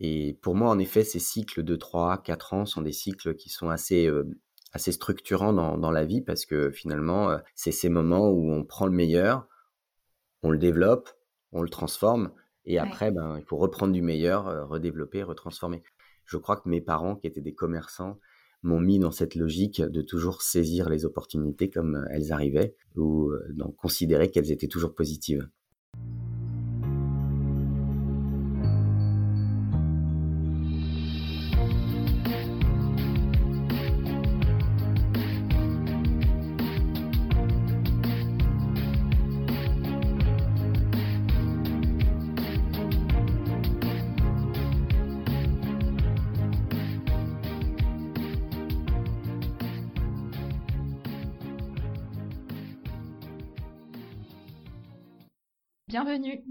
Et pour moi, en effet, ces cycles de 3, 4 ans sont des cycles qui sont assez, euh, assez structurants dans, dans, la vie parce que finalement, euh, c'est ces moments où on prend le meilleur, on le développe, on le transforme et après, ben, il faut reprendre du meilleur, euh, redévelopper, retransformer. Je crois que mes parents, qui étaient des commerçants, m'ont mis dans cette logique de toujours saisir les opportunités comme elles arrivaient ou d'en considérer qu'elles étaient toujours positives.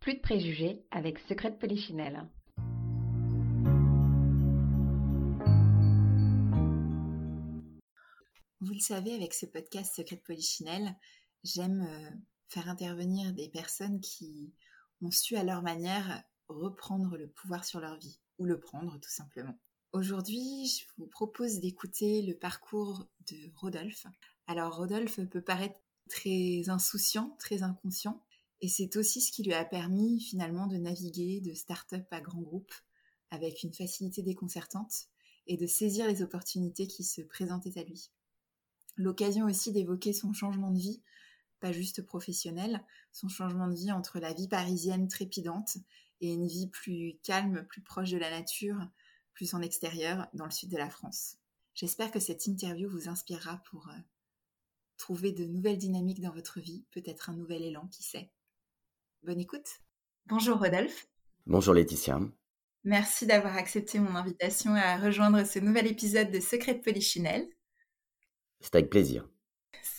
Plus de préjugés avec Secret de Polichinelle. Vous le savez, avec ce podcast Secret de Polichinelle, j'aime euh, faire intervenir des personnes qui ont su à leur manière reprendre le pouvoir sur leur vie, ou le prendre tout simplement. Aujourd'hui, je vous propose d'écouter le parcours de Rodolphe. Alors Rodolphe peut paraître très insouciant, très inconscient, et c'est aussi ce qui lui a permis finalement de naviguer de start-up à grand groupe avec une facilité déconcertante et de saisir les opportunités qui se présentaient à lui. L'occasion aussi d'évoquer son changement de vie, pas juste professionnel, son changement de vie entre la vie parisienne trépidante et une vie plus calme, plus proche de la nature, plus en extérieur, dans le sud de la France. J'espère que cette interview vous inspirera pour euh, trouver de nouvelles dynamiques dans votre vie, peut-être un nouvel élan, qui sait. Bonne écoute. Bonjour Rodolphe. Bonjour Laetitia. Merci d'avoir accepté mon invitation à rejoindre ce nouvel épisode de Secret de Polichinelle. C'est avec plaisir.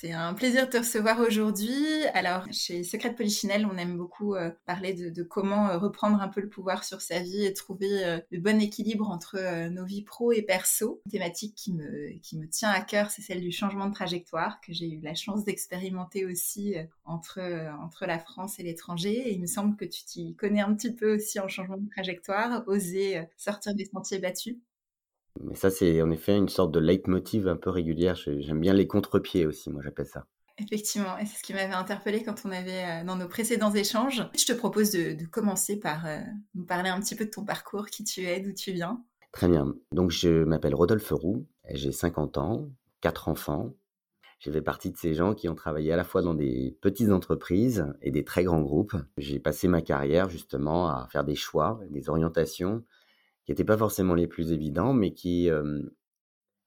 C'est un plaisir de te recevoir aujourd'hui. Alors, chez Secret Polichinelle, on aime beaucoup euh, parler de, comment euh, reprendre un peu le pouvoir sur sa vie et trouver euh, le bon équilibre entre nos vies pro et perso. Une thématique qui me, tient à cœur, c'est celle du changement de trajectoire que j'ai eu la chance d'expérimenter aussi entre, entre la France et l'étranger. Et il me semble que tu t'y connais un petit peu aussi en changement de trajectoire, oser sortir des sentiers battus. Mais ça, c'est en effet une sorte de leitmotiv un peu régulière. J'aime bien les contre-pieds aussi, moi j'appelle ça. Effectivement, et c'est ce qui m'avait interpellé quand on avait euh, dans nos précédents échanges. Je te propose de, commencer par euh, nous parler un petit peu de ton parcours, qui tu es, d'où tu viens. Très bien. Donc je m'appelle Rodolphe Roux, j'ai 50 ans, 4 enfants. J'ai fait partie de ces gens qui ont travaillé à la fois dans des petites entreprises et des très grands groupes. J'ai passé ma carrière justement à faire des choix, des orientations qui n'étaient pas forcément les plus évidents, mais qui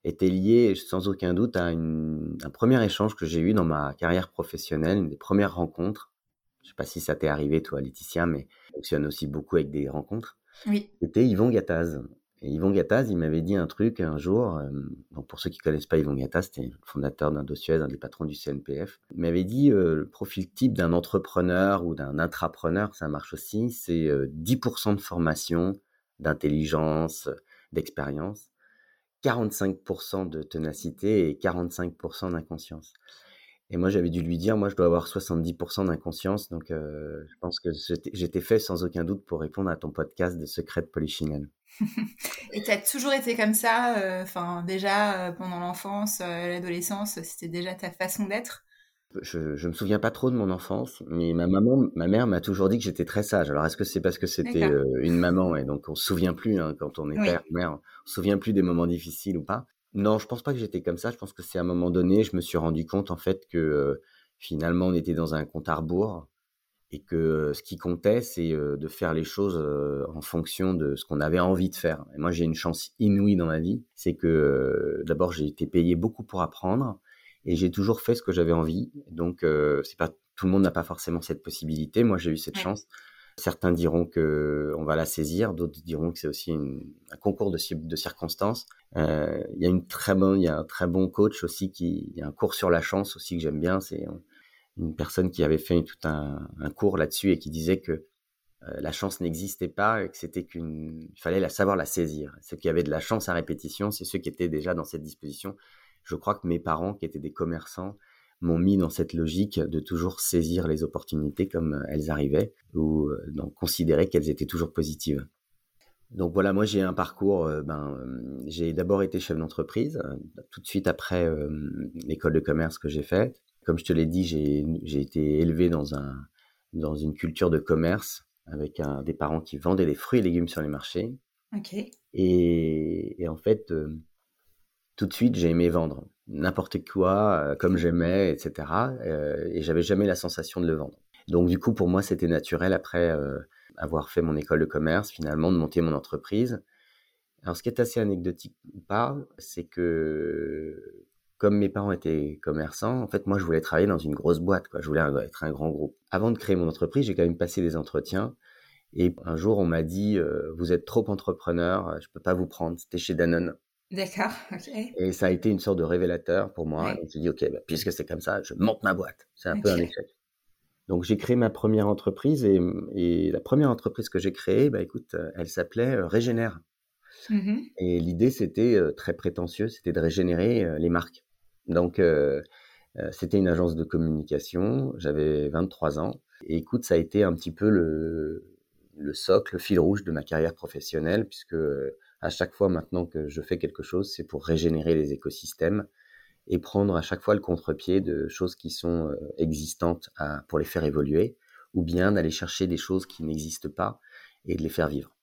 étaient liés sans aucun doute à un premier échange que j'ai eu dans ma carrière professionnelle, une des premières rencontres. Je ne sais pas si ça t'est arrivé, toi, Laetitia, mais je fonctionne aussi beaucoup avec des rencontres. Oui. C'était Yvon Gattaz. Et Yvon Gattaz, il m'avait dit un truc un jour. donc pour ceux qui connaissent pas Yvon Gattaz, c'était le fondateur d'Indosuez, un des patrons du CNPF. Il m'avait dit le profil type d'un entrepreneur ou d'un intrapreneur, ça marche aussi, c'est 10% de formation, d'intelligence, d'expérience, 45% de ténacité et 45% d'inconscience. Et moi, j'avais dû lui dire, moi, je dois avoir 70% d'inconscience. Donc, euh, je pense que j'étais fait sans aucun doute pour répondre à ton podcast de secrets de Polichinelle. et tu as toujours été comme ça, euh, déjà euh, pendant l'enfance, l'adolescence, c'était déjà ta façon d'être? Je, ne me souviens pas trop de mon enfance, mais ma maman, ma mère m'a toujours dit que j'étais très sage. Alors est-ce que c'est parce que c'était euh, une maman? Et donc on se souvient plus hein, quand on est père, mère, on se souvient plus des moments difficiles ou pas Non, je pense pas que j'étais comme ça. Je pense que c'est à un moment donné, je me suis rendu compte en fait que euh, finalement on était dans un compte à rebours et que euh, ce qui comptait c'est de faire les choses en fonction de ce qu'on avait envie de faire. Et moi j'ai une chance inouïe dans ma vie, c'est que d'abord j'ai été payé beaucoup pour apprendre et j'ai toujours fait ce que j'avais envie. Donc, euh, c'est pas tout le monde n'a pas forcément cette possibilité. Moi, j'ai eu cette chance Certains diront que on va la saisir, d'autres diront que c'est aussi un concours de, de circonstances. Euh, il y a une très bon, il y a un très bon coach aussi qui, il y a un cours sur la chance aussi que j'aime bien. C'est une personne qui avait fait tout un, un cours là-dessus et qui disait que euh, la chance n'existait pas et que c'était qu'une, il fallait la savoir la saisir. Ceux qui avaient de la chance à répétition, c'est ceux qui étaient déjà dans cette disposition. Je crois que mes parents, qui étaient des commerçants, m'ont mis dans cette logique de toujours saisir les opportunités comme elles arrivaient ou euh, d'en considérer qu'elles étaient toujours positives. Donc voilà, moi j'ai un parcours, euh, ben, j'ai d'abord été chef d'entreprise, euh, tout de suite après l'école de commerce que j'ai faite. Comme je te l'ai dit, j'ai été élevé dans, un, dans une culture de commerce avec un, des parents qui vendaient des fruits et légumes sur les marchés. Ok. Et, et en fait, tout de suite, j'ai aimé vendre n'importe quoi, euh, comme j'aimais, etc. Euh, et j'avais jamais la sensation de le vendre. Donc du coup, pour moi, c'était naturel après euh, avoir fait mon école de commerce, finalement, de monter mon entreprise. Alors, ce qui est assez anecdotique ou pas, c'est que comme mes parents étaient commerçants, en fait, moi, je voulais travailler dans une grosse boîte, quoi. Je voulais être un grand groupe. Avant de créer mon entreprise, j'ai quand même passé des entretiens. Et un jour, on m'a dit, vous êtes trop entrepreneur, je peux pas vous prendre. C'était chez Danone. D'accord, ok. Et ça a été une sorte de révélateur pour moi. Ouais. J'ai dit, OK, bah, puisque c'est comme ça, je monte ma boîte. C'est un okay. peu un échec. Donc j'ai créé ma première entreprise et, et la première entreprise que j'ai créée, bah, écoute, euh, elle s'appelait euh, Régénère. Mm -hmm. Et l'idée, c'était euh, très prétentieux, c'était de régénérer les marques. Donc euh, c'était une agence de communication, j'avais 23 ans. Et écoute, ça a été un petit peu le, le socle, le fil rouge de ma carrière professionnelle, puisque à chaque fois maintenant que je fais quelque chose, c'est pour régénérer les écosystèmes et prendre à chaque fois le contre-pied de choses qui sont euh, existantes à, pour les faire évoluer, ou bien d'aller chercher des choses qui n'existent pas et de les faire vivre.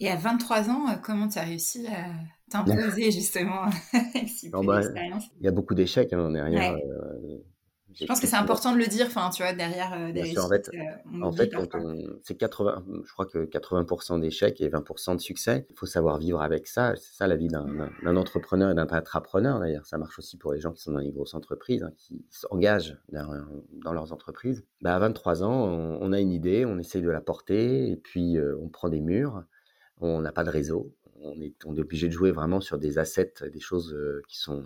Et à 23 ans, euh, comment tu as réussi à t'imposer justement avec si bah, Il y a beaucoup d'échecs hein, derrière. Ouais. Euh, je pense que c'est important de le dire, enfin, tu vois, derrière euh, des réussites, en fait, euh, en fait c'est 80, je crois que 80% d'échecs et 20% de succès. Il faut savoir vivre avec ça. C'est ça la vie d'un entrepreneur et d'un intrapreneur. D'ailleurs, ça marche aussi pour les gens qui sont dans les grosses entreprises, hein, qui s'engagent dans, dans, leurs entreprises. Bah, à 23 ans, on, on, a une idée, on essaye de la porter, et puis euh, on prend des murs. On n'a pas de réseau. On est, on est obligé de jouer vraiment sur des assets, des choses euh, qui sont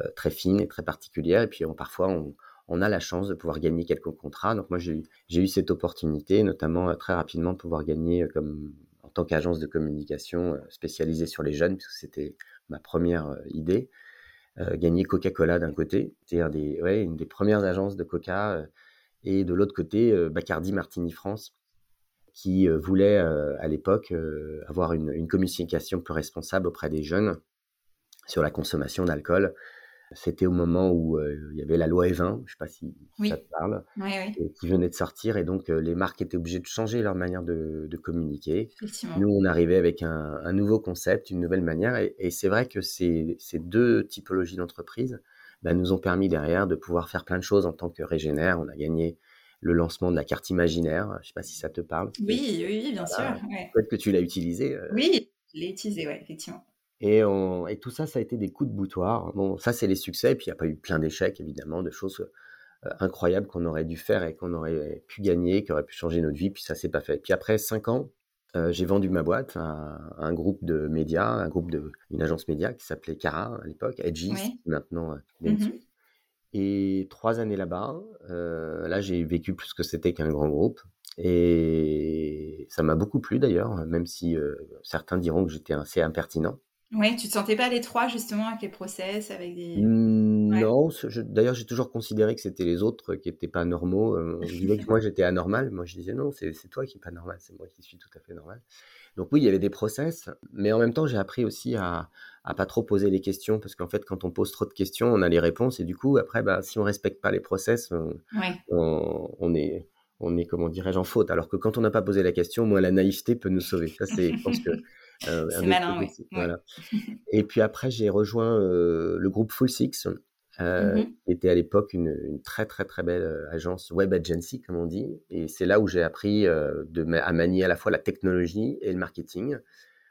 euh, très fines et très particulières. Et puis on, parfois, on, on a la chance de pouvoir gagner quelques contrats. Donc moi, j'ai eu cette opportunité, notamment euh, très rapidement, de pouvoir gagner euh, comme en tant qu'agence de communication euh, spécialisée sur les jeunes, puisque c'était ma première idée. Gagner Coca-Cola d'un côté, c'est des, ouais, une des premières agences de Coca, et de l'autre côté, Bacardi Martini France, qui voulait à l'époque avoir une communication plus responsable auprès des jeunes sur la consommation d'alcool c'était au moment où euh, il y avait la loi E20, je ne sais pas si oui. ça te parle, oui, oui. qui venait de sortir. Et donc, euh, les marques étaient obligées de changer leur manière de, de communiquer. Nous, on arrivait avec un, un, nouveau concept, une nouvelle manière. Et, et c'est vrai que ces, ces, deux typologies d'entreprises bah, nous ont permis derrière de pouvoir faire plein de choses en tant que Régénère. On a gagné le lancement de la carte imaginaire. Je ne sais pas si ça te parle. Oui, oui, bien voilà. sûr. Peut-être que tu l'as utilisé. Euh... Oui, je l'ai utilisé, oui, effectivement. Et, on, et, tout ça, ça a été des coups de boutoir. Bon, ça, c'est les succès. Et puis, il n'y a pas eu plein d'échecs, évidemment, de choses euh, incroyables qu'on aurait dû faire et qu'on aurait pu gagner, qui auraient pu changer notre vie. Puis, ça s'est pas fait. Puis, après cinq ans, euh, j'ai vendu ma boîte à, un groupe de médias, un groupe de, une agence média qui s'appelait Cara à l'époque, Edgy, oui. maintenant euh, mm -hmm. Et trois années là-bas, là, j'ai vécu plus que c'était qu'un grand groupe. Et ça m'a beaucoup plu d'ailleurs, même si certains diront que j'étais assez impertinent. Oui, tu te sentais pas l'étroit justement avec les process, avec des. Mmh, ouais. Non, d'ailleurs j'ai toujours considéré que c'était les autres qui étaient pas normaux. Euh, que moi j'étais anormal, moi je disais non, c'est toi qui es pas normal, c'est moi qui suis tout à fait normal. Donc oui, il y avait des process, mais en même temps j'ai appris aussi à, à pas trop poser les questions parce qu'en fait quand on pose trop de questions, on a les réponses et du coup après bah, si on respecte pas les process, on, ouais. on, on est on est comment dirais-je en faute. Alors que quand on n'a pas posé la question, moi la naïveté peut nous sauver. Ça c'est, je pense que euh, c'est malin, oui. Voilà. Et puis après, j'ai rejoint euh, le groupe Full Six, euh, mm -hmm. qui était à l'époque une, une, très très très belle euh, agence web agency, comme on dit. Et c'est là où j'ai appris euh, de, à manier à la fois la technologie et le marketing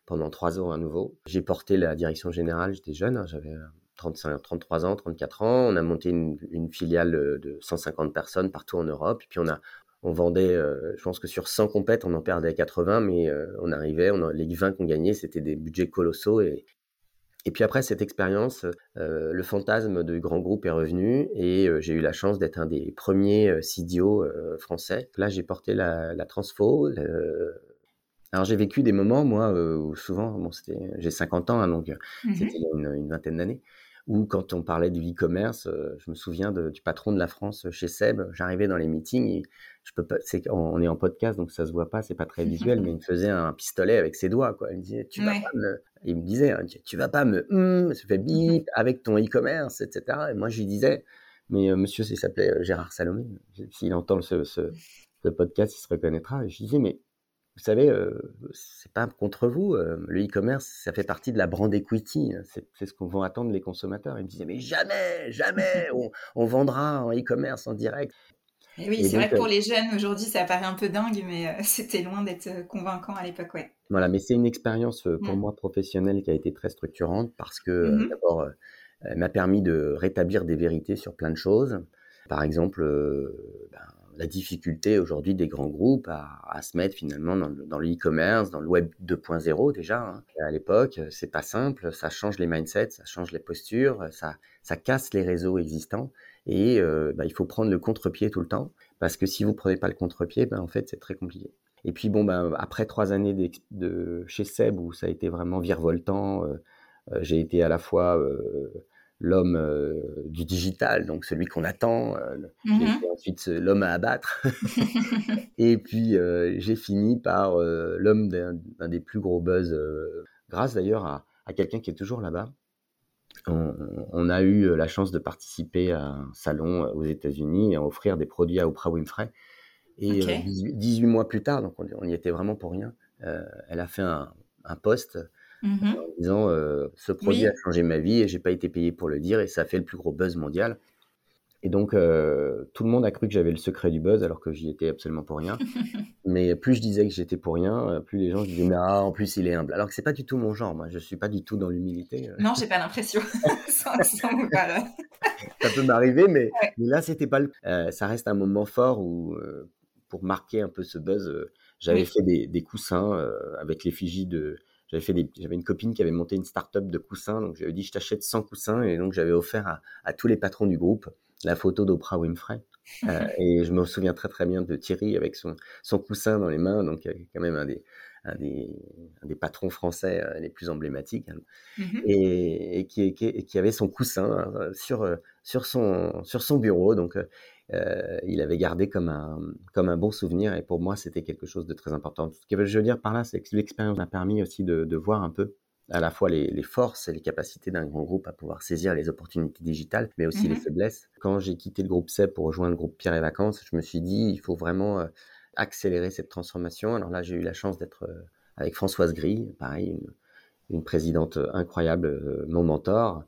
pendant trois ans à nouveau. J'ai porté la direction générale, j'étais jeune, hein, j'avais 35, 33 ans, 34 ans. On a monté une, une, filiale de 150 personnes partout en Europe. Et puis on a on vendait, je pense que sur 100 compètes, on en perdait 80, mais on arrivait, on les 20 qu'on gagnait, c'était des budgets colossaux. Et, et puis après cette expérience, le fantasme de grand groupe est revenu et j'ai eu la chance d'être un des premiers CDO français. Là, j'ai porté la, la transfo. Alors j'ai vécu des moments, moi, où souvent, bon, j'ai 50 ans, hein, donc mmh c'était une vingtaine d'années, ou quand on parlait du e-commerce, euh, je me souviens du patron de la France chez Seb. J'arrivais dans les meetings, et je peux pas, on est en podcast donc ça se voit pas, c'est pas très visuel, mais il me faisait un pistolet avec ses doigts, quoi. Il me disait, tu vas pas me, il me disait, tu vas pas me, hum, ça fait bip avec ton e-commerce, etc. Et moi je lui disais, mais euh, monsieur, il s'appelait euh, Gérard Salomé. S'il entend ce, ce, ce, podcast, il se reconnaîtra. Et je lui disais, mais vous savez, euh, c'est pas contre vous. Euh, le e-commerce, ça fait partie de la brand equity. Hein, c'est ce qu'on vont attendre les consommateurs. Ils me disaient, mais jamais, jamais, on, vendra en e-commerce en direct. Et oui, c'est vrai que pour euh les jeunes aujourd'hui, ça paraît un peu dingue, mais c'était loin d'être convaincant à l'époque, ouais. Voilà, mais c'est une expérience pour mmh. moi professionnelle qui a été très structurante parce que mmh d'abord, elle m'a permis de rétablir des vérités sur plein de choses. Par exemple, ben, la difficulté aujourd'hui des grands groupes à, se mettre finalement dans, le e-commerce, dans le web 2.0 déjà. Hein. À l'époque, c'est pas simple, ça change les mindsets, ça change les postures, ça, ça casse les réseaux existants et euh, bah, il faut prendre le contre-pied tout le temps parce que si vous prenez pas le contre-pied, ben, en fait c'est très compliqué. Et puis bon, ben, après trois années de, chez Seb où ça a été vraiment virevoltant, euh, euh, j'ai été à la fois l'homme euh, du digital, donc celui qu'on attend, euh, mmh ensuite l'homme à abattre. et puis euh, j'ai fini par l'homme d'un des plus gros buzz, grâce d'ailleurs à, quelqu'un qui est toujours là-bas. On, a eu la chance de participer à un salon aux États-Unis et à offrir des produits à Oprah Winfrey. Et 18, mois plus tard, donc on, y était vraiment pour rien, elle a fait un, un post Mmh en disant euh, ce produit a changé ma vie et j'ai pas été payé pour le dire et ça a fait le plus gros buzz mondial. Et donc euh, tout le monde a cru que j'avais le secret du buzz alors que j'y étais absolument pour rien. mais plus je disais que j'étais pour rien, plus les gens disaient mais ah, en plus il est humble. Alors que c'est pas du tout mon genre. Moi je suis pas du tout dans l'humilité. Non j'ai pas l'impression. ça peut m'arriver mais, là c'était pas le... ça reste un moment fort où pour marquer un peu ce buzz j'avais fait des, des coussins avec l'effigie de j'avais fait des, j'avais une copine qui avait monté une start-up de coussins, donc j'avais dit je t'achète 100 coussins et donc j'avais offert à, à, tous les patrons du groupe la photo d'Oprah Winfrey. Euh, et je me souviens très très bien de Thierry avec son, son coussin dans les mains, donc quand même un des, un des, un des patrons français euh, les plus emblématiques, hein. mmh et, et, qui, qui, qui, avait son coussin euh, sur, sur, son, sur son bureau. Donc euh, il avait gardé comme un, comme un bon souvenir. Et pour moi, c'était quelque chose de très important. Ce que je veux dire par là, c'est que l'expérience m'a permis aussi de, de, voir un peu à la fois les, les forces et les capacités d'un grand groupe à pouvoir saisir les opportunités digitales, mais aussi les mmh faiblesses. Quand j'ai quitté le groupe CEP pour rejoindre le groupe Pierre et Vacances, je me suis dit, il faut vraiment euh, accélérer cette transformation. Alors là, j'ai eu la chance d'être euh, avec Françoise Gris, pareil, une, une présidente incroyable, mon mentor,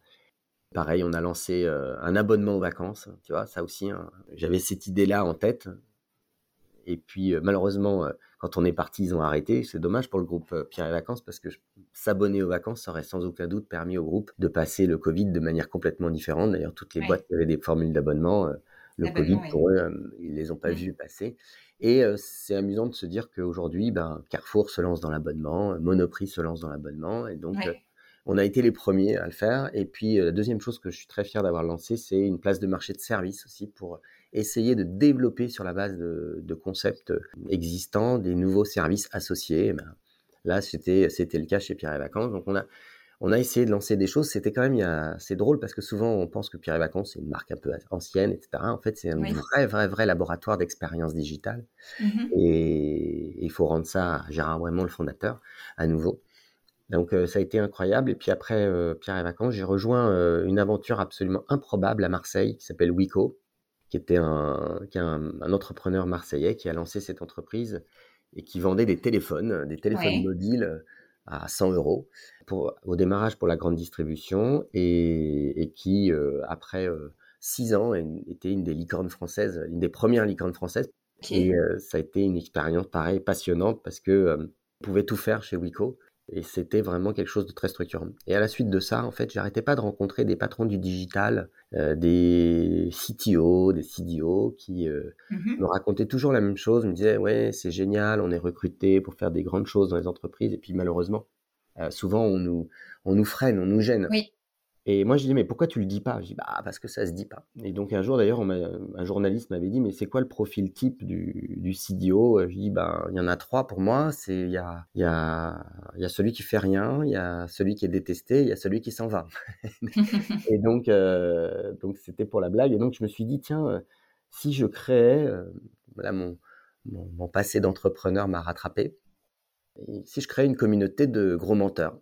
Pareil, on a lancé euh, un abonnement aux vacances, tu vois, ça aussi, hein. j'avais cette idée-là en tête. Et puis, euh, malheureusement, euh, quand on est parti, ils ont arrêté. C'est dommage pour le groupe Pierre et Vacances parce que s'abonner aux vacances ça aurait sans aucun doute permis au groupe de passer le Covid de manière complètement différente. D'ailleurs, toutes les boîtes qui avaient des formules d'abonnement, le Covid, pour eux, ils les ont pas vus passer. Et c'est amusant de se dire qu'aujourd'hui, ben, Carrefour se lance dans l'abonnement, Monoprix se lance dans l'abonnement. Et donc, on a été les premiers à le faire. Et puis, euh, la deuxième chose que je suis très fier d'avoir lancé, c'est une place de marché de service aussi pour essayer de développer sur la base de, concepts existants des nouveaux services associés. Ben, là, c'était, le cas chez Pierre et Vacances. Donc, on a, on a essayé de lancer des choses. C'était quand même, c'est drôle parce que souvent on pense que Pierre et Vacances c'est une marque un peu ancienne, etc. En fait, c'est un vrai, vrai, vrai laboratoire d'expérience digitale. Mmh et il faut rendre ça à Gérard vraiment le fondateur, à nouveau. Donc euh, ça a été incroyable. Et puis après euh, Pierre et Vacances, j'ai rejoint euh, une aventure absolument improbable à Marseille qui s'appelle Wico, qui était un, qui un, entrepreneur marseillais qui a lancé cette entreprise et qui vendait des téléphones, des téléphones mobiles à 100 euros pour, au démarrage pour la grande distribution et, et qui, après six ans, était une des licornes françaises, une des premières licornes françaises. Et ça a été une expérience pareille passionnante parce que on pouvait tout faire chez Wico Et c'était vraiment quelque chose de très structurant. Et à la suite de ça, en fait, j'arrêtais pas de rencontrer des patrons du digital, euh, des CTO, des CDO qui euh, Mhm. me racontaient toujours la même chose, me disaient ouais c'est génial, on est recruté pour faire des grandes choses dans les entreprises et puis malheureusement euh, souvent on nous on nous freine, on nous gêne. Oui. Et moi je dis mais pourquoi tu le dis pas? Je dis bah parce que ça se dit pas. Et donc un jour d'ailleurs un journaliste m'avait dit mais c'est quoi le profil type du, du CDO Je dis bah il y en a trois pour moi, c'est il y a y a y a celui qui fait rien, il y a celui qui est détesté, il y a celui qui s'en va. Et donc, euh, donc c'était pour la blague. Et donc, je me suis dit, tiens, euh, si je créais, euh, là, mon, mon, mon passé d'entrepreneur m'a rattrapé. Et si je créais une communauté de gros menteurs,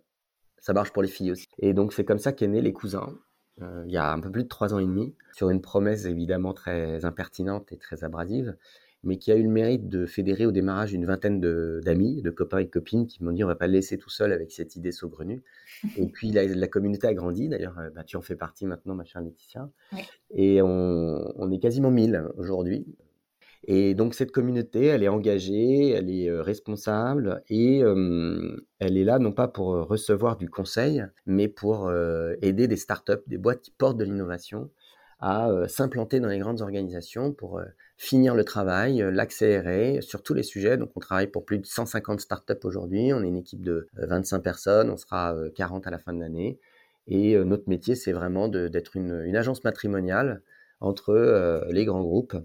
ça marche pour les filles aussi. Et donc, c'est comme ça qu'est né Les Cousins, euh, il y a un peu plus de trois ans et demi, sur une promesse évidemment très impertinente et très abrasive, mais qui a eu le mérite de fédérer au démarrage une vingtaine de- d'amis, de, copains et de copines qui m'ont dit on va pas le laisser tout seul avec cette idée saugrenue. Et puis la, la communauté a grandi, d'ailleurs euh, bah, tu en fais partie maintenant ma chère Laetitia. Et on, on est quasiment 1000 aujourd'hui. Et donc cette communauté, elle est engagée, elle est euh, responsable et elle est là non pas pour euh, recevoir du conseil, mais pour euh, aider des startups, des boîtes qui portent de l'innovation à s'implanter dans les grandes organisations pour finir le travail, l'accélérer sur tous les sujets. Donc on travaille pour plus de 150 startups aujourd'hui, on est une équipe de euh, 25 personnes, on sera euh, 40 à la fin de l'année. Et notre métier, c'est vraiment d'être une, agence matrimoniale entre les grands groupes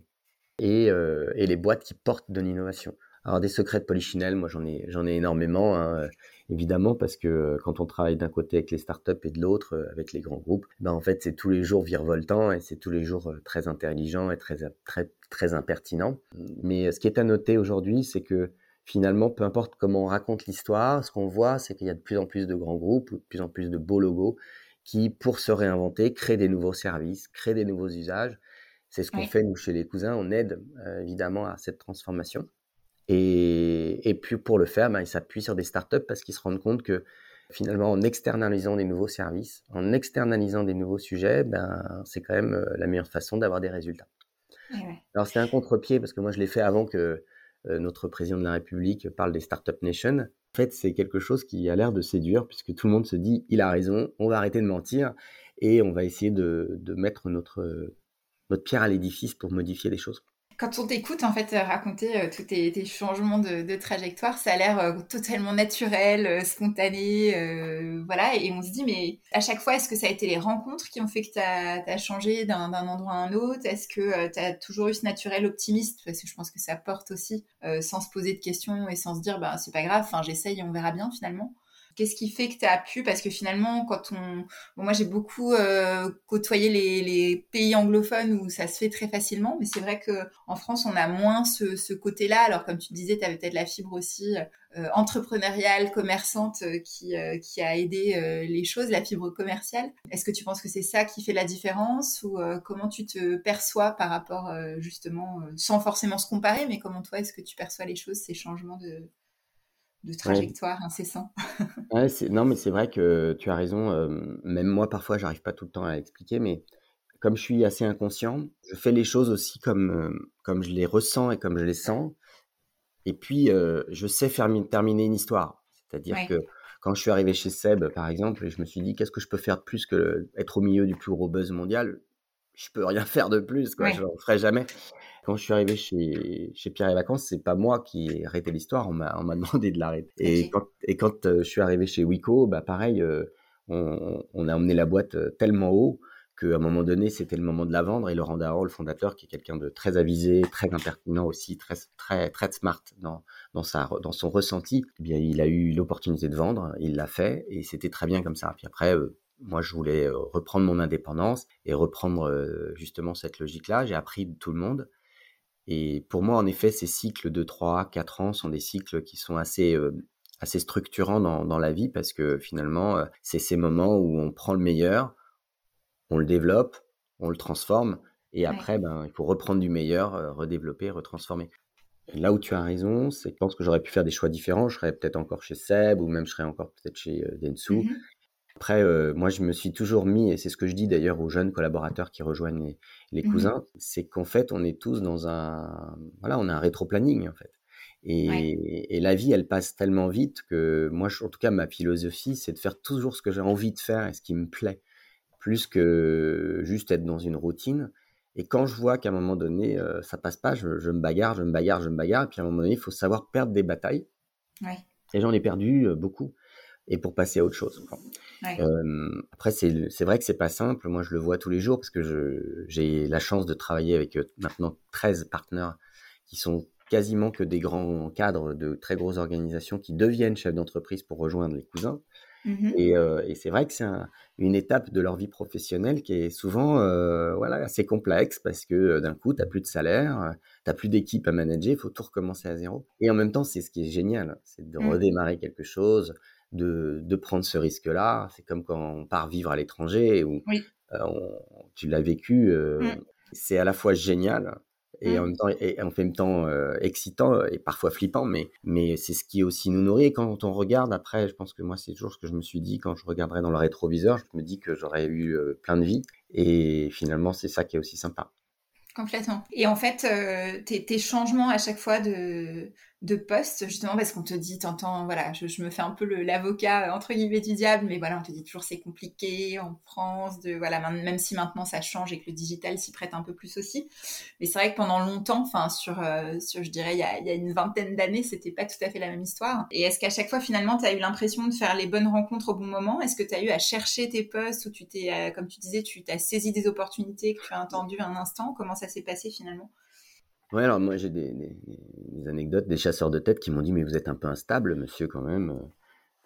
et, euh, et les boîtes qui portent de l'innovation. Alors des secrets de Polichinelle, moi j'en ai, j'en ai énormément, hein, euh, évidemment, parce que euh, quand on travaille d'un côté avec les startups et de l'autre avec les grands groupes, ben en fait c'est tous les jours virevoltant et c'est tous les jours très intelligent et très, très, très impertinent. Mais ce qui est à noter aujourd'hui, c'est que finalement, peu importe comment on raconte l'histoire, ce qu'on voit, c'est qu'il y a de plus en plus de grands groupes, de plus en plus de beaux logos qui, pour se réinventer, créent des nouveaux services, créent des nouveaux usages. C'est ce qu'on Oui. fait, nous, chez les cousins. On aide euh, évidemment à cette transformation. Et, et puis, pour le faire, ben, ils s'appuient sur des startups parce qu'ils se rendent compte que finalement, en externalisant des nouveaux services, en externalisant des nouveaux sujets, ben, c'est quand même euh, la meilleure façon d'avoir des résultats. Alors, c'est un contre-pied parce que moi, je l'ai fait avant que euh, notre président de la République parle des Startup Nation. En fait, c'est quelque chose qui a l'air de séduire puisque tout le monde se dit il a raison, on va arrêter de mentir et on va essayer de, de mettre notre, notre pierre à l'édifice pour modifier les choses? Quand on t'écoute en fait raconter euh, tous tes, changements de, trajectoire, ça a l'air euh, totalement naturel, euh, spontané, voilà. Et on se dit, mais à chaque fois, est-ce que ça a été les rencontres qui ont fait que tu as, changé d'un endroit à un autre? Est-ce que tu as toujours eu ce naturel optimiste? Parce que je pense que ça porte aussi, sans se poser de questions et sans se dire, bah, c'est pas grave, enfin, j'essaye on verra bien finalement. Qu'est-ce qui fait que tu as pu? Parce que finalement, quand on. Bon, moi, j'ai beaucoup euh, côtoyé les, les, pays anglophones où ça se fait très facilement, mais c'est vrai qu'en France, on a moins ce, ce côté-là. Alors, comme tu disais, tu avais peut-être la fibre aussi euh, entrepreneuriale, commerçante euh, qui, qui a aidé euh, les choses, la fibre commerciale. Est-ce que tu penses que c'est ça qui fait la différence? Ou euh, comment tu te perçois par rapport, euh, justement, sans forcément se comparer, mais comment toi, est-ce que tu perçois les choses, ces changements de de trajectoire ouais. incessant. ouais, non, mais c'est vrai que tu as raison. Euh, même moi, parfois, j'arrive pas tout le temps à l'expliquer, mais comme je suis assez inconscient, je fais les choses aussi comme, euh, comme je les ressens et comme je les sens. Et puis, euh, je sais faire terminer une histoire. C'est-à-dire ouais. que quand je suis arrivé chez Seb, par exemple, je me suis dit, qu'est-ce que je peux faire de plus que être au milieu du plus gros buzz mondial? Je peux rien faire de plus, quoi. Ouais. Je ne le ferai jamais. Quand je suis arrivé chez, chez Pierre et Vacances, c'est pas moi qui ai arrêté l'histoire, on m'a, on m'a demandé de l'arrêter. Okay. Et quand, et quand euh, je suis arrivé chez Wico, bah pareil, euh, on, on, a emmené la boîte euh, tellement haut qu'à un moment donné, c'était le moment de la vendre. Et Laurent Daron, le fondateur, qui est quelqu'un de très avisé, très impertinent aussi, très, très, très smart dans, dans, sa, dans son ressenti, eh bien, il a eu l'opportunité de vendre, il l'a fait, et c'était très bien comme ça. Puis après, euh, moi, je voulais reprendre mon indépendance et reprendre euh, justement cette logique-là. J'ai appris de tout le monde. Et pour moi, en effet, ces cycles de 3, 4 ans sont des cycles qui sont assez, euh, assez structurants dans, dans, la vie parce que finalement, euh, c'est ces moments où on prend le meilleur, on le développe, on le transforme et après, ouais. ben, il faut reprendre du meilleur, euh, redévelopper, retransformer. Et là où tu as raison, c'est que je pense que j'aurais pu faire des choix différents. Je serais peut-être encore chez Seb ou même je serais encore peut-être chez euh, Densu. Mm -hmm. Après, euh, moi, je me suis toujours mis, et c'est ce que je dis d'ailleurs aux jeunes collaborateurs qui rejoignent les, les cousins, mmh. c'est qu'en fait, on est tous dans un, voilà, on a un rétro-planning en fait. Et, la vie, elle passe tellement vite que moi, en tout cas, ma philosophie, c'est de faire toujours ce que j'ai envie de faire et ce qui me plaît, plus que juste être dans une routine. Et quand je vois qu'à un moment donné, euh, ça passe pas, je, me bagarre, je me bagarre, je me bagarre. Et puis à un moment donné, il faut savoir perdre des batailles. Et j'en ai perdu euh, beaucoup. Et pour passer à autre chose. Euh, après, c'est vrai que c'est pas simple. Moi, je le vois tous les jours parce que j'ai la chance de travailler avec maintenant 13 partenaires qui sont quasiment que des grands cadres de très grosses organisations qui deviennent chefs d'entreprise pour rejoindre les cousins. Mmh euh, et, c'est vrai que c'est une étape de leur vie professionnelle qui est souvent euh, voilà, assez complexe parce que euh, d'un coup, tu n'as plus de salaire, tu n'as plus d'équipe à manager, il faut tout recommencer à zéro. Et en même temps, c'est ce qui est génial, c'est de mmh. redémarrer quelque chose, de, de prendre ce risque-là. C'est comme quand on part vivre à l'étranger ou tu l'as vécu. Mmh. C'est à la fois génial et en mmh. même temps, et en même temps euh, excitant et parfois flippant, mais, mais c'est ce qui aussi nous nourrit. Et quand on regarde après, je pense que moi, c'est toujours ce que je me suis dit quand je regarderai dans le rétroviseur, je me dis que j'aurais eu euh, plein de vie. Et finalement, c'est ça qui est aussi sympa. Complètement. Et en fait, euh, tes, tes, changements à chaque fois de, de poste, justement parce qu'on te dit, t'entends, voilà, je, me fais un peu l'avocat euh, entre guillemets du diable, mais voilà, on te dit toujours c'est compliqué en France, de voilà, même si maintenant ça change et que le digital s'y prête un peu plus aussi. Mais c'est vrai que pendant longtemps, enfin sur, euh, sur, je dirais, il y a, y a une vingtaine d'années, c'était pas tout à fait la même histoire. Et est-ce qu'à chaque fois, finalement, tu as eu l'impression de faire les bonnes rencontres au bon moment? Est-ce que tu as eu à chercher tes postes ou tu t'es, euh, comme tu disais, tu t'as saisi des opportunités que tu as entendues un instant? Comment ça s'est passé finalement? Ouais, alors moi j'ai des, anecdotes, des chasseurs de tête qui m'ont dit mais vous êtes un peu instable, monsieur quand même.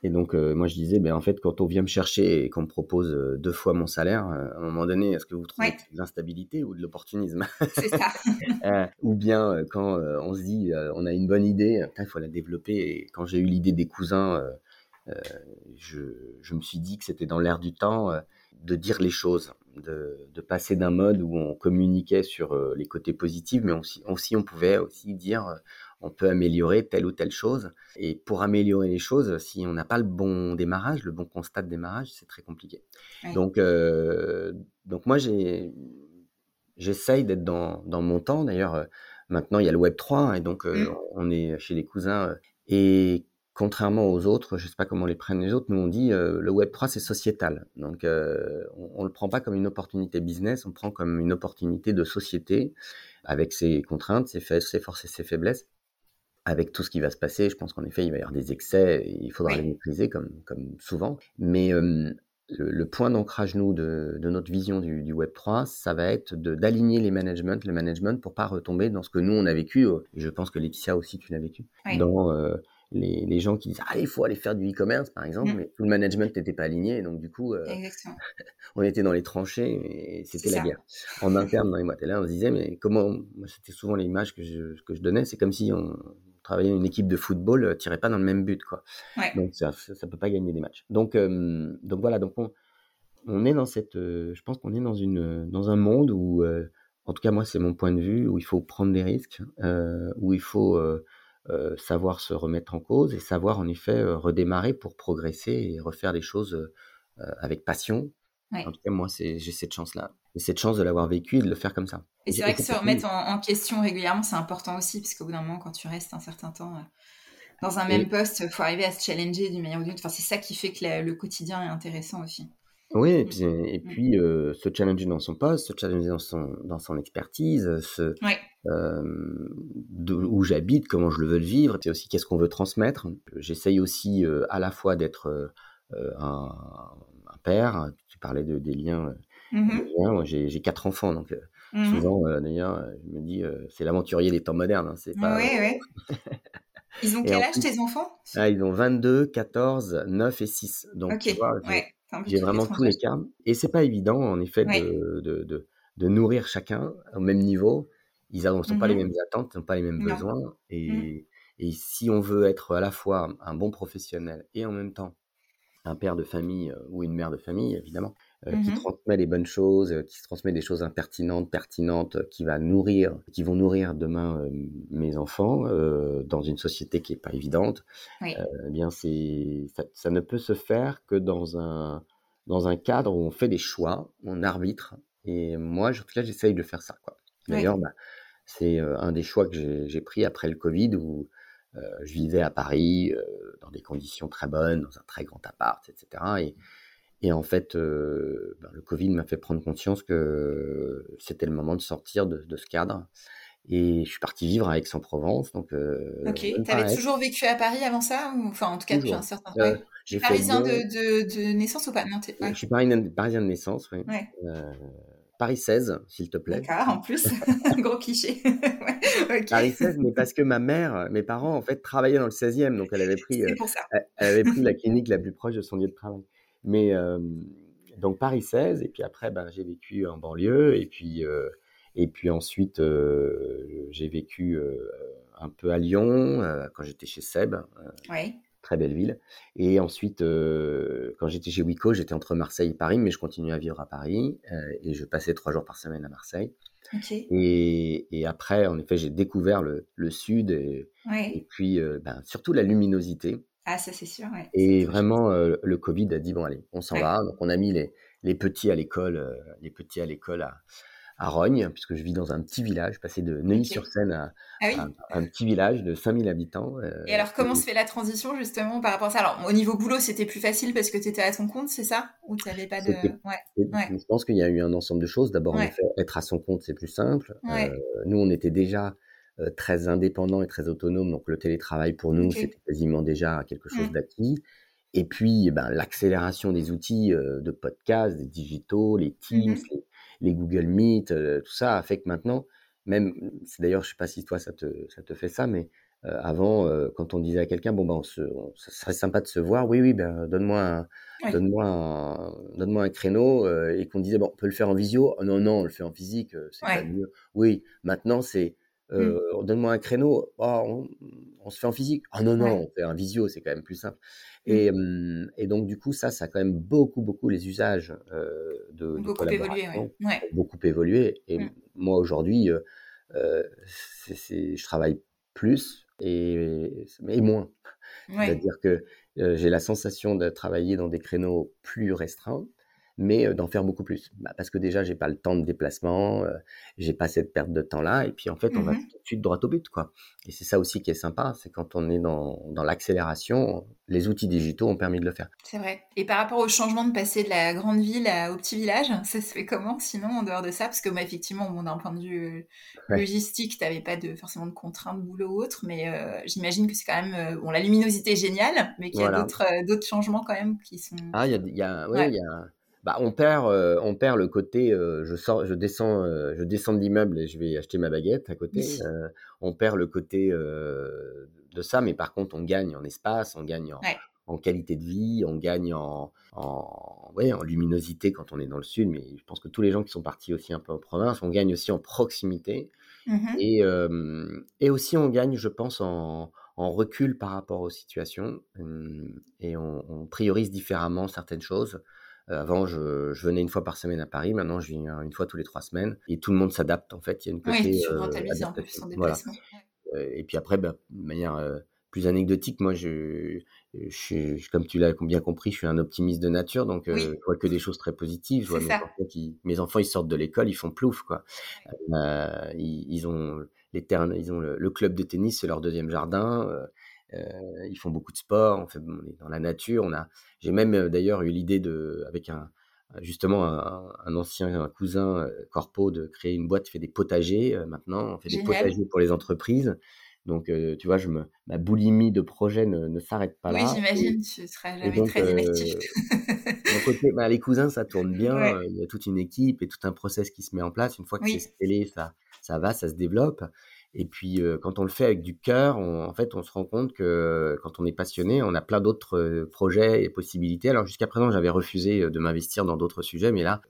Et donc euh, moi je disais ben en fait quand on vient me chercher et qu'on me propose euh, deux fois mon salaire, euh, à un moment donné est-ce que vous trouvez de l'instabilité ou de l'opportunisme? C'est ça. ou bien quand on se dit on a une bonne idée, il faut la développer. Et quand j'ai eu l'idée des cousins, je, je, me suis dit que c'était dans l'air du temps de dire les choses de, passer d'un mode où on communiquait sur euh, les côtés positifs, mais aussi, aussi on pouvait aussi dire euh, on peut améliorer telle ou telle chose. Et pour améliorer les choses, si on n'a pas le bon démarrage, le bon constat de démarrage, c'est très compliqué. Donc, euh, donc moi, j'essaye d'être dans, dans, mon temps. D'ailleurs, maintenant, il y a le Web 3, hein, et donc mmh. on est chez les cousins. Et contrairement aux autres, je ne sais pas comment les prennent les autres, nous on dit euh, le Web 3 c'est sociétal. Donc euh, on ne le prend pas comme une opportunité business, on le prend comme une opportunité de société avec ses contraintes, ses, ses forces et ses faiblesses. Avec tout ce qui va se passer, je pense qu'en effet il va y avoir des excès, et il faudra les maîtriser comme, comme souvent. Mais euh, le, point d'ancrage nous de, de, notre vision du, du, Web 3, ça va être d'aligner les management, le management pour pas retomber dans ce que nous on a vécu. Je pense que Laetitia aussi tu l'as vécu dans les, gens qui disent ah il faut aller faire du e-commerce par exemple, mmh. mais tout le management n'était pas aligné, donc du coup euh, on était dans les tranchées et c'était la guerre. En interne dans les mois là on se disait mais comment c'était souvent l'image que je, que je donnais, c'est comme si on travaillait une équipe de football euh, tirait pas dans le même but quoi. Donc ça ça peut pas gagner des matchs. Donc euh, donc voilà donc on, on est dans cette je pense qu'on est dans une dans un monde où en tout cas moi c'est mon point de vue où il faut prendre des risques où il faut euh, savoir se remettre en cause et savoir en effet euh, redémarrer pour progresser et refaire les choses euh, avec passion. En tout cas, moi, j'ai cette chance-là. Et cette chance de l'avoir vécu et de le faire comme ça. Et c'est vrai que se remettre en, question régulièrement, c'est important aussi, parce qu'au bout d'un moment, quand tu restes un certain temps dans un même poste, il faut arriver à se challenger d'une manière ou d'une autre. Enfin, c'est ça qui fait que le quotidien est intéressant aussi. Oui, et puis, et mmh. puis euh, se challenger dans son poste, se challenger dans son, dans son expertise, se, euh, où j'habite, comment je le veux le vivre, c'est aussi qu'est-ce qu'on veut transmettre. J'essaye aussi euh, à la fois d'être un, un, père, tu parlais de, des liens. Mmh moi j'ai quatre enfants, donc mmh souvent d'ailleurs je me dis c'est l'aventurier des temps modernes. Hein, c'est pas, oui, oui. Ils ont quel âge tes enfants? ah, Ils ont 22, 14, 9 et 6. Donc, tu vois, j'ai vraiment tous les cas. Et c'est pas évident, en effet, de, de, de, nourrir chacun au même niveau. Ils n'ont pas les mmh mêmes attentes, ils n'ont pas les mêmes besoins. Mmh. Et, si on veut être à la fois un bon professionnel et en même temps un père de famille euh, ou une mère de famille, évidemment, euh, qui mmh transmet les bonnes choses, euh, qui se transmet des choses impertinentes, pertinentes, qui va nourrir, qui vont nourrir demain mes enfants dans une société qui est pas évidente. eh bien, c'est ça, ça, ne peut se faire que dans un dans un cadre où on fait des choix, on arbitre. Et moi, en tout cas, j'essaye de faire ça. D'ailleurs, bah, c'est un des choix que j'ai pris après le Covid où je vivais à Paris dans des conditions très bonnes, dans un très grand appart, etc. Et, et en fait, ben, le Covid m'a fait prendre conscience que c'était le moment de sortir de, de ce cadre. Et je suis parti vivre à Aix-en-Provence. Donc, euh, ok. Tu avais toujours vécu à Paris avant ça ou... Enfin, en tout cas, depuis un certain temps. Euh, j'ai parisien de, de, de, naissance ou pas? Non, Je suis parisien, parisien de naissance, oui. Ouais. Paris 16, s'il te plaît. D'accord, en plus, gros cliché. ouais, Paris 16, mais parce que ma mère, mes parents, en fait, travaillaient dans le 16e, donc elle avait pris, euh, elle, elle, avait pris la clinique la plus proche de son lieu de travail. Mais euh, donc Paris 16, et puis après, ben, j'ai vécu en banlieue, et puis euh, et puis ensuite, j'ai vécu un peu à Lyon quand j'étais chez Seb. Très belle ville. Et ensuite, quand j'étais chez Wico, j'étais entre Marseille et Paris, mais je continuais à vivre à Paris et je passais trois jours par semaine à Marseille. Et, et, après, en effet, j'ai découvert le, le sud et, et puis ben, surtout la luminosité. Ah, ça c'est sûr. Ouais. Et vraiment, le Covid a dit bon allez, on s'en va. Donc on a mis les, les petits à l'école, les petits à l'école à, à Rogne, puisque je vis dans un petit village, passé de Neuilly-sur-Seine à, ah un, petit village de 5000 habitants. Euh, et alors, comment se fait la transition justement par rapport à ça? Alors, au niveau boulot, c'était plus facile parce que tu étais à ton compte, c'est ça? Ou tu n'avais pas de. Ouais. Je pense qu'il y a eu un ensemble de choses. D'abord, en effet, être à son compte, c'est plus simple. Euh, nous, on était déjà euh, très indépendants et très autonomes, donc le télétravail pour nous, c'était quasiment déjà quelque chose mmh. d'acquis. Et puis, eh ben, l'accélération des outils de podcast, des digitaux, les Teams, mmh les les Google Meet, euh, tout ça a fait que maintenant, même, c'est d'ailleurs, je sais pas si toi ça te, ça te fait ça, mais euh, avant, euh, quand on disait à quelqu'un, bon ben, on se, ça serait sympa de se voir, oui, oui, ben, donne-moi un, donne-moi un, donne-moi un créneau, et qu'on disait, bon, on peut le faire en visio, oh, non, non, on le fait en physique, c'est pas mieux. Oui, maintenant c'est, mmh. donne-moi un créneau, oh, on, se fait en physique, ah non, non, on fait en visio, c'est quand même plus simple. Mmh. Et, donc, du coup, ça, ça a quand même beaucoup, beaucoup les usages de, beaucoup évolué, beaucoup évolué. Et mmh. moi, aujourd'hui, je travaille plus et, et moins. C'est-à-dire que j'ai la sensation de travailler dans des créneaux plus restreints mais d'en faire beaucoup plus. Bah, parce que déjà, j'ai pas le temps de déplacement, euh, j'ai pas cette perte de temps-là, et puis en fait, on va mmh tout de suite droit au but, quoi. Et c'est ça aussi qui est sympa, c'est quand on est dans, dans l'accélération, les outils digitaux ont permis de le faire. C'est vrai. Et par rapport au changement de passer de la grande ville au petit village, ça se fait comment sinon en dehors de ça? Parce que moi, effectivement, bon, d'un point de vue logistique, tu n'avais pas de, forcément de contraintes boulot ou autre, mais j'imagine que c'est quand même, bon, la luminosité est géniale, mais qu'il y a d'autres, d'autres changements quand même qui sont. Ah, il y a, y a, ouais, y a bah, on perd, euh, on perd le côté, euh, je sors, je descends, euh, je descends de l'immeuble et je vais acheter ma baguette à côté. on perd le côté de ça, mais par contre, on gagne en espace, on gagne en, qualité de vie, on gagne en, en, ouais, en luminosité quand on est dans le sud. Mais je pense que tous les gens qui sont partis aussi un peu en province, on gagne aussi en proximité mmh et, et aussi on gagne, je pense, en, en recul par rapport aux situations et on, on priorise différemment certaines choses. Euh, avant, je, venais une fois par semaine à Paris. Maintenant, je viens une fois tous les trois semaines. Et tout le monde s'adapte, en fait. Il y a une côté. Oui, peu plus en déplacement. Euh, et puis après, bah, de manière euh, plus anecdotique, moi, je, je, comme tu l'as bien compris, je suis un optimiste de nature, donc je vois que des choses très positives. Je vois mes enfants, qui, mes enfants, ils sortent de l'école, ils font plouf, quoi. ils, ont les ils ont le, club de tennis, c'est leur deuxième jardin. Euh, ils font beaucoup de sport, on, fait, on est dans la nature. On a, j'ai même euh, d'ailleurs eu l'idée de, avec un, justement un, ancien un cousin euh, corpo de créer une boîte qui fait des potagers maintenant. On fait des potagers pour les entreprises. Donc, tu vois, je me, ma boulimie de projet ne, s'arrête pas là. Oui, j'imagine, tu seras jamais très inactif. côté, bah, les cousins, ça tourne bien. Il y a toute une équipe et tout un process qui se met en place. Une fois que c'est scellé, ça, ça va, ça se développe. Et puis, quand on le fait avec du cœur, en fait, on se rend compte que quand on est passionné, on a plein d'autres projets et possibilités. Alors, jusqu'à présent, j'avais refusé de m'investir dans d'autres sujets, mais là,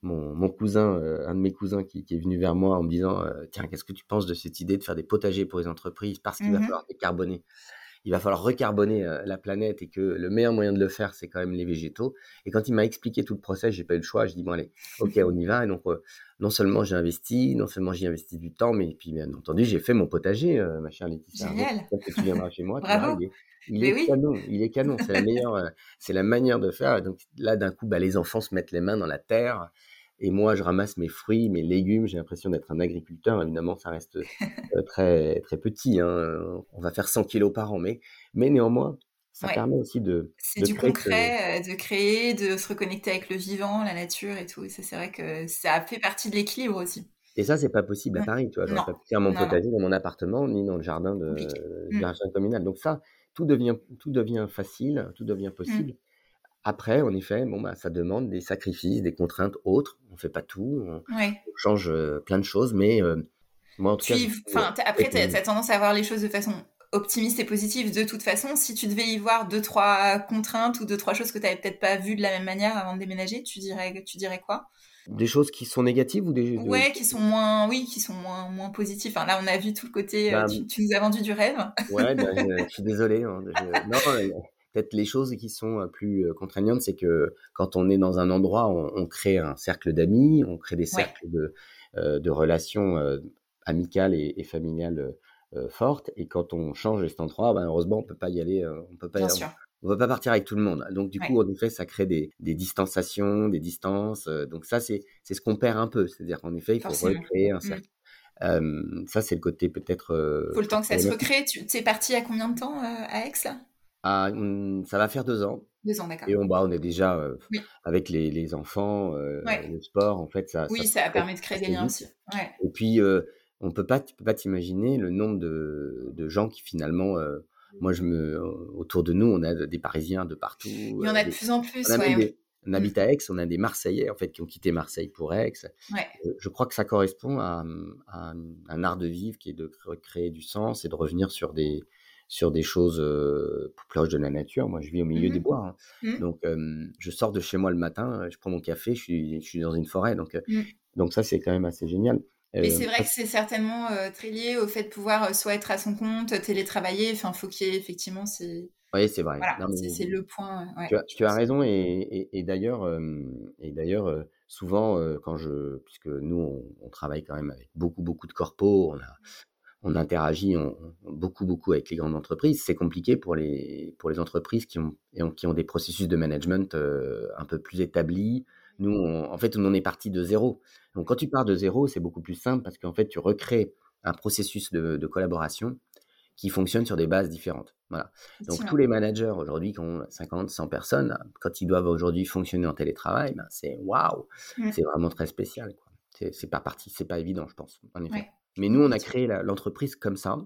mon, cousin, un de mes cousins qui, est venu vers moi en me disant Tiens, qu'est-ce que tu penses de cette idée de faire des potagers pour les entreprises Parce qu'il va mmh falloir décarboner? Il va falloir recarboner la planète et que le meilleur moyen de le faire, c'est quand même les végétaux. Et quand il m'a expliqué tout le process, j'ai pas eu le choix. Je dis bon allez, ok, on y va. Et donc non seulement j'ai investi, non seulement j'ai investi du temps, mais puis bien entendu j'ai fait mon potager, ma chère Laetitia. Génial. Que tu viendras chez moi. Bravo. il est, canon, il est canon. C'est la meilleure, c'est la manière de faire. donc là d'un coup, bah, les enfants se mettent les mains dans la terre. Et moi, je ramasse mes fruits, mes légumes. J'ai l'impression d'être un agriculteur. Évidemment, ça reste euh, très, très petit. Hein. On va faire 100 kilos par an. Mais, mais néanmoins, ça permet aussi de. C'est du concret, euh, de créer, de se reconnecter avec le vivant, la nature et tout. c'est vrai que ça fait partie de l'équilibre aussi. Et ça, c'est pas possible à Paris, tu vois. Je pas pu faire mon potager dans mon appartement, ni dans le jardin de, mmh. jardin communal. Donc ça, tout devient, tout devient facile, tout devient mmh. possible. Après, en effet, bon, bah, ça demande des sacrifices, des contraintes autres. On fait pas tout, on, change plein de choses, mais moi, en tout cas. après, tu as, tendance à voir les choses de façon optimiste et positive de toute façon. Si tu devais y voir deux, trois contraintes ou deux, trois choses que tu n'avais peut-être pas vues de la même manière avant de déménager, tu dirais, tu dirais quoi? Des choses qui sont négatives ou des ouais qui sont moins oui qui sont moins moins positives enfin là on a vu tout le côté bah, tu, nous as vendu du rêve ouais bah, je, suis désolé hein, non peut-être les choses qui sont euh, plus euh, contraignantes, c'est que quand on est dans un endroit, on, crée un cercle d'amis, on crée des cercles de, euh, de, relations amicales et, familiales fortes. Et quand on change cet endroit, ben, heureusement, on peut pas y aller, on peut pas. on, peut pas partir avec tout le monde. Donc du coup, en effet, ça crée des, des distanciations, des distances. donc ça, c'est ce qu'on perd un peu. C'est-à-dire qu'en effet, il faut recréer un mmh. cercle. ça, c'est le côté peut-être. Il faut le temps que ça se recrée. Tu es parti à combien de temps à Aix là? Mmh, ça va faire deux ans. Deux ans, d'accord. Et on, bah, on est déjà avec les, les enfants, le sport, en fait, ça. Oui, ça, a permis de créer des liens aussi. Et puis, on peut pas, tu peux pas t'imaginer le nombre de, de, gens qui finalement, moi, je me, autour de nous, on a des Parisiens de partout. Il y en a de plus en plus. On, ouais. on habite à Aix, on a des Marseillais en fait qui ont quitté Marseille pour Aix. je crois que ça correspond à, à, un art de vivre qui est de créer du sens et de revenir sur des sur des choses plus proches de la nature. Moi, je vis au milieu des mmh bois. Hein. Mmh. Donc, je sors de chez moi le matin, je prends mon café, je suis, je suis dans une forêt. Donc, mmh. donc ça, c'est quand même assez génial. Mais c'est vrai que c'est certainement très lié au fait de pouvoir soit être à son compte, télétravailler. Enfin, faut qu'il y ait effectivement c'est. Oui, c'est vrai. c'est le point. tu, as, raison. Et, et, d'ailleurs, et d'ailleurs, souvent, quand je, puisque nous, on, on, travaille quand même avec beaucoup, beaucoup de corpos, on a, on interagit beaucoup, beaucoup avec les grandes entreprises. C'est compliqué pour les, pour les entreprises qui ont, qui ont des processus de management euh, un peu plus établis. Nous, en fait, on en est parti de zéro. Donc, quand tu pars de zéro, c'est beaucoup plus simple parce qu'en fait, tu recrées un processus de, collaboration qui fonctionne sur des bases différentes. Voilà. Donc, tous les managers aujourd'hui qui ont 50, 100 personnes, quand ils doivent aujourd'hui fonctionner en télétravail, ben, c'est waouh, c'est vraiment très spécial. C'est pas parti, c'est pas évident, je pense, en effet. Mais nous, on a créé l'entreprise comme ça.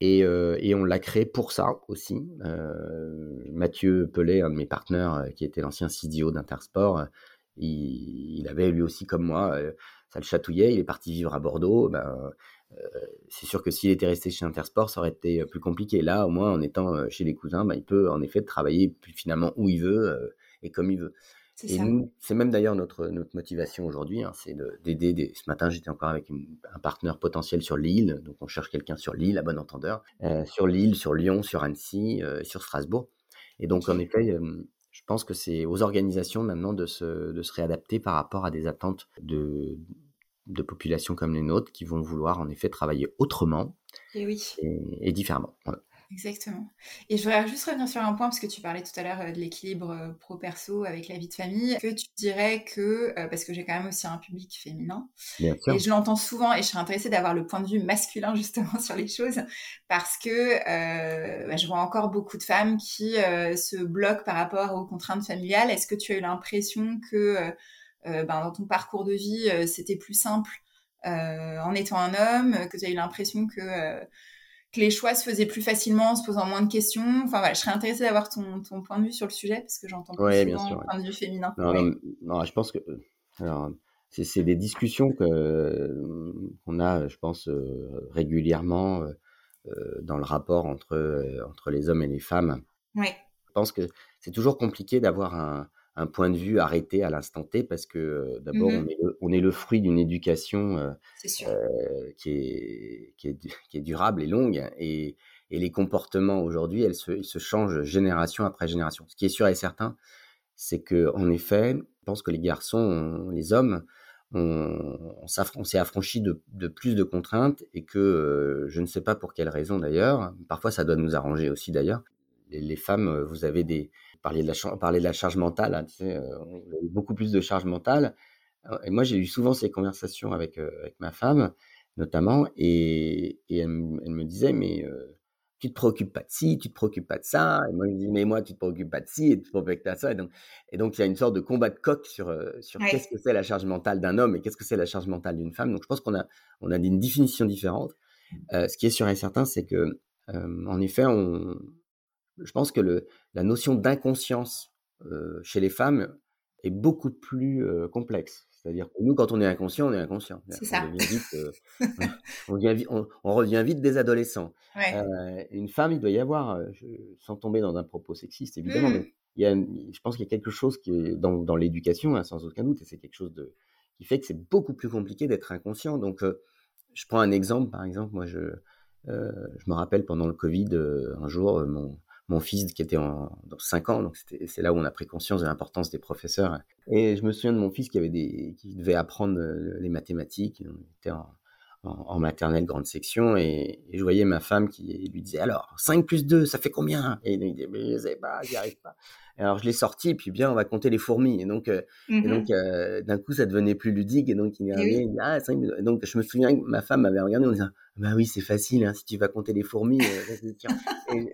Et, et, on l'a créé pour ça aussi. Mathieu Pellet, un de mes partenaires, qui était l'ancien CDO d'Intersport, il, avait lui aussi, comme moi, ça le chatouillait. Il est parti vivre à Bordeaux. Ben, c'est sûr que s'il était resté chez Intersport, ça aurait été plus compliqué. Là, au moins, en étant chez les cousins, ben, il peut en effet travailler finalement où il veut et comme il veut. Et nous, c'est même d'ailleurs notre, notre motivation aujourd'hui, hein, c'est d'aider. Ce matin, j'étais encore avec un partenaire potentiel sur l'île, donc on cherche quelqu'un sur l'île, à bon entendeur, euh, sur l'île, sur Lyon, sur Annecy, euh, sur Strasbourg. Et donc, en effet, euh, je pense que c'est aux organisations maintenant de se, de se réadapter par rapport à des attentes de, de populations comme les nôtres qui vont vouloir en effet travailler autrement et, oui. et, différemment. Exactement. Et je voudrais juste revenir sur un point, parce que tu parlais tout à l'heure euh, de l'équilibre euh, pro-perso avec la vie de famille, que tu dirais que, euh, parce que j'ai quand même aussi un public féminin, et je l'entends souvent, et je serais intéressée d'avoir le point de vue masculin justement sur les choses, parce que bah, je vois encore beaucoup de femmes qui se bloquent par rapport aux contraintes familiales. Est-ce que tu as eu l'impression que ben, dans ton parcours de vie, c'était plus simple en étant un homme, que tu as eu l'impression que que les choix se faisaient plus facilement en se posant moins de questions. Enfin voilà, je serais intéressée d'avoir ton, ton, point de vue sur le sujet parce que j'entends plus souvent bien sûr, point de vue féminin. Non, non, je pense que c'est des discussions que qu'on a, je pense euh, régulièrement euh, dans le rapport entre euh, entre les hommes et les femmes. Je pense que c'est toujours compliqué d'avoir un un point de vue arrêté à l'instant T parce que d'abord mmh on, est le, fruit d'une éducation qui, est, qui, est, durable et longue et, les comportements aujourd'hui elles se, ils se changent génération après génération. Ce qui est sûr et certain, c'est que en effet, je pense que les garçons, les hommes, on, on s'est affranchi de, de, plus de contraintes et que je ne sais pas pour quelle raison d'ailleurs, parfois ça doit nous arranger aussi d'ailleurs. les femmes, vous avez des, parler de la, parler de la charge mentale, hein, tu sais, euh, beaucoup plus de charge mentale. Et moi, j'ai eu souvent ces conversations avec, avec ma femme, notamment, et, et elle, me disait, mais tu te préoccupes pas de ci, tu te préoccupes pas de ça. Et moi, je dis, mais moi, tu te préoccupes pas de ci et tu te préoccupes pas de ça. Et donc, et donc, il y a une sorte de combat de coq sur, sur qu'est-ce que c'est la charge mentale d'un homme et qu'est-ce que c'est la charge mentale d'une femme. Donc, je pense qu'on a, on a une définition différente. Euh, ce qui est sûr et certain, c'est que, en effet, on, je pense que le, la notion d'inconscience chez les femmes est beaucoup plus complexe. C'est-à-dire que nous, quand on est inconscient, on est inconscient. C'est ça. On, on, revient vite des adolescents. Euh, une femme, il doit y avoir, euh, sans tomber dans un propos sexiste, évidemment, mmh. mais il y a, je pense qu'il y a quelque chose qui est dans, dans l'éducation, hein, sans aucun doute, et c'est quelque chose de, qui fait que c'est beaucoup plus compliqué d'être inconscient. Donc, euh, je prends un exemple, par exemple, moi, je, je me rappelle pendant le Covid, un jour, mon, mon fils qui était en, dans 5 ans, donc c'est là où on a pris conscience de l'importance des professeurs. Et je me souviens de mon fils qui, avait des, qui devait apprendre euh, les mathématiques, on était en, en, maternelle grande section, et, je voyais ma femme qui lui disait alors 5 plus 2, ça fait combien? Et il disait mais je sais pas, j'y arrive pas. alors je l'ai sorti, et puis bien on va compter les fourmis. Et donc, euh, et donc mmh euh, d'un coup ça devenait plus ludique, et donc il est arrivé, ah, 5 et donc je me souviens que ma femme m'avait regardé en disant bah oui c'est facile, hein, si tu vas compter les fourmis. et,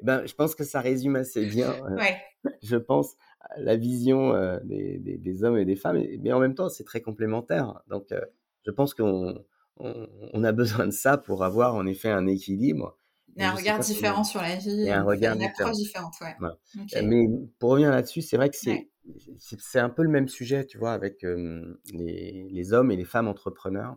eh ben, je pense que ça résume assez bien, euh, je pense, la vision euh, des, des, hommes et des femmes. Mais en même temps, c'est très complémentaire. Donc, euh, je pense qu'on on, a besoin de ça pour avoir en effet un équilibre. Et un regard différent sur la vie. Et un regard une approche différente, ouais. Mais pour revenir là-dessus, c'est vrai que c'est c'est un peu le même sujet, tu vois, avec les, les, hommes et les femmes entrepreneurs.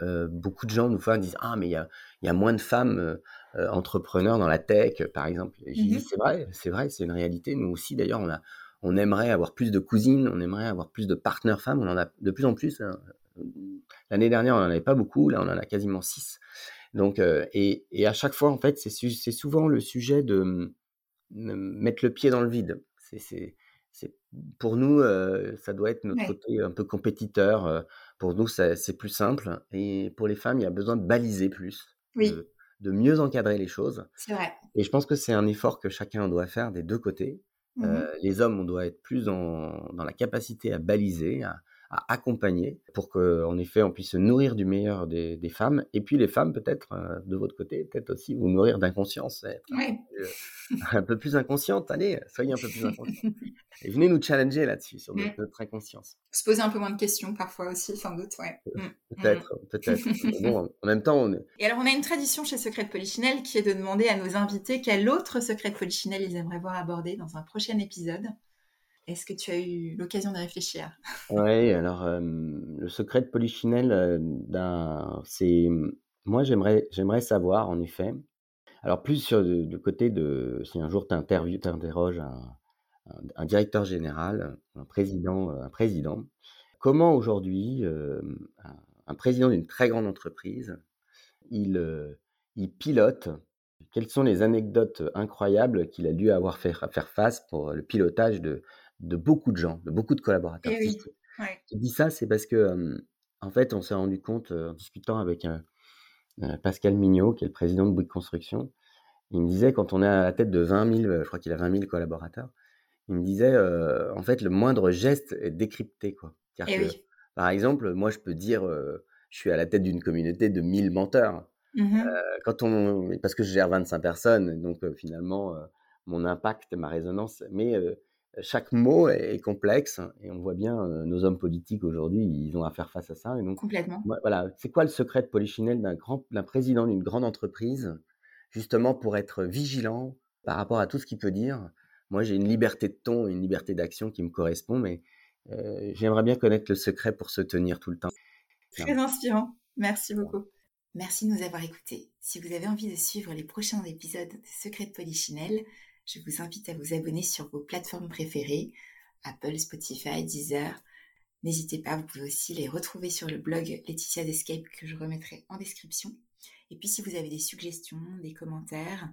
Mmh beaucoup de gens nous fois disent ah mais il y a, y a, moins de femmes euh, entrepreneurs dans la tech, par exemple. Mmh c'est vrai, c'est vrai, c'est une réalité. Nous aussi, d'ailleurs, on, a, on aimerait avoir plus de cousines, on aimerait avoir plus de partenaires femmes. On en a de plus en plus. Hein. L'année dernière, on n'en avait pas beaucoup. Là, on en a quasiment six. Donc, euh, et, et, à chaque fois, en fait, c'est souvent le sujet de, mettre le pied dans le vide. C'est pour nous, euh, ça doit être notre côté un peu compétiteur. Pour nous, c'est plus simple. Et pour les femmes, il y a besoin de baliser plus. Oui de mieux encadrer les choses. C'est vrai. Et je pense que c'est un effort que chacun doit faire des deux côtés. Mmh euh, les hommes, on doit être plus dans, dans la capacité à baliser, à, à accompagner pour qu'en effet on puisse se nourrir du meilleur des, des femmes et puis les femmes peut-être euh, de votre côté peut-être aussi vous nourrir d'inconscience être un, peu plus inconsciente allez soyez un peu plus inconsciente et venez nous challenger là-dessus sur notre, mmh. inconscience se poser un peu moins de questions parfois aussi sans doute ouais mmh. Mmh. peut-être peut-être bon en même temps on est... et alors on a une tradition chez Secret de Polichinelle qui est de demander à nos invités quel autre secret de Polichinelle ils aimeraient voir abordé dans un prochain épisode est-ce que tu as eu l'occasion de réfléchir? Oui, alors le secret de Polichinelle, c'est moi j'aimerais j'aimerais savoir en effet. Alors plus sur le, côté de si un jour tu interroges un, un, directeur général, un président, un président, comment aujourd'hui un, président d'une très grande entreprise, il, il pilote quelles sont les anecdotes incroyables qu'il a dû avoir fait faire face pour le pilotage de, de beaucoup de gens, de beaucoup de collaborateurs. Et oui. Je dis ça, c'est parce que, en fait, on s'est rendu compte en discutant avec Pascal Mignot, qui est le président de Bouygues Construction. Il me disait, quand on est à la tête de 20 000, je crois qu'il a 20 000 collaborateurs, il me disait, en fait, le moindre geste est décrypté. Quoi. oui. Par exemple, moi, je peux dire, je suis à la tête d'une communauté de 1000 menteurs. Mmh quand on, parce que je gère 25 personnes, donc finalement, mon impact, ma résonance, mais chaque mot est complexe et on voit bien nos hommes politiques aujourd'hui, ils ont à faire face à ça. Et donc, Complètement. Voilà, c'est quoi le secret de Polichinelle d'un grand, d'un président d'une grande entreprise, justement pour être vigilant par rapport à tout ce qu'il peut dire. Moi, j'ai une liberté de ton, une liberté d'action qui me correspond, mais j'aimerais bien connaître le secret pour se tenir tout le temps. Très inspirant. Merci beaucoup. Merci de nous avoir écoutés. Si vous avez envie de suivre les prochains épisodes de Secret de Polichinelle, je vous invite à vous abonner sur vos plateformes préférées, Apple, Spotify, Deezer. N'hésitez pas, vous pouvez aussi les retrouver sur le blog Laetitia Escape que je remettrai en description. Et puis si vous avez des suggestions, des commentaires,